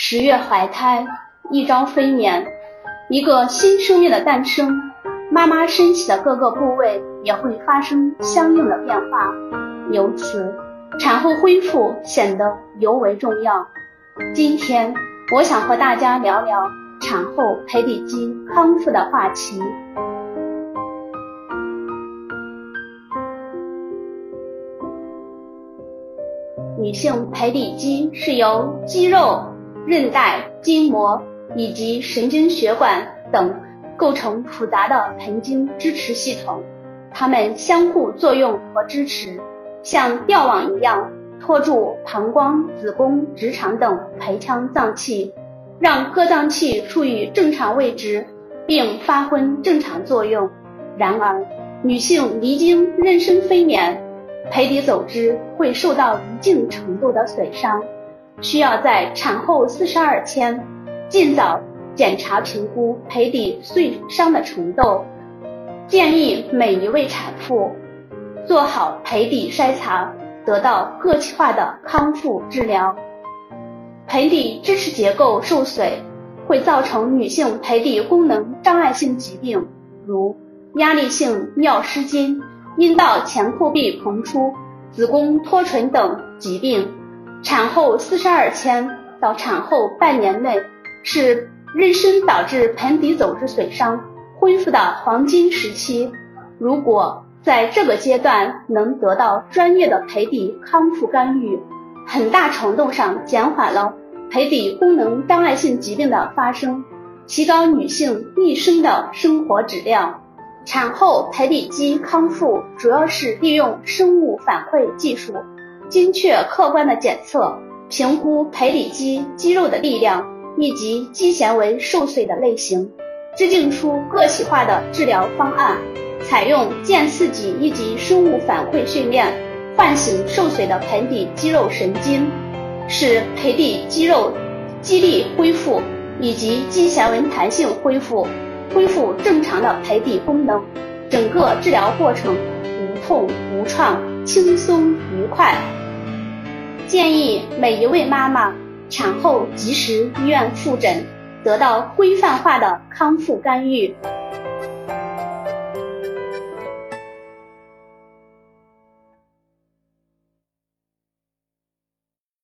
十月怀胎，一朝分娩，一个新生命的诞生，妈妈身体的各个部位也会发生相应的变化，由此产后恢复显得尤为重要。今天我想和大家聊聊产后盆底肌康复的话题。女性盆底肌是由肌肉、韧带、筋膜以及神经血管等构成复杂的盆经支持系统，它们相互作用和支持，像吊网一样托住膀胱、子宫、直肠等盆腔脏器，让各脏器处于正常位置并发挥正常作用。然而，女性离经妊娠分娩。盆底走之会受到一定程度的损伤，需要在产后四十二天尽早检查评估盆底碎伤的程度。建议每一位产妇做好盆底筛查，得到个性化的康复治疗。盆底支持结构受损会造成女性盆底功能障碍性疾病，如压力性尿失禁。阴道前阔壁膨出、子宫脱垂等疾病，产后四十二天到产后半年内是妊娠导致盆底组织损伤恢复的黄金时期。如果在这个阶段能得到专业的盆底康复干预，很大程度上减缓了盆底功能障碍性疾病的发生，提高女性一生的生活质量。产后盆底肌康复主要是利用生物反馈技术，精确客观的检测、评估盆底肌肌肉的力量以及肌纤维受损的类型，制定出个性化的治疗方案。采用见刺激以及生物反馈训练，唤醒受损的盆底肌肉神经，使盆底肌肉肌力恢复以及肌纤维弹性恢复。恢复正常的盆底功能，整个治疗过程无痛无创，轻松愉快。建议每一位妈妈产后及时医院复诊，得到规范化的康复干预。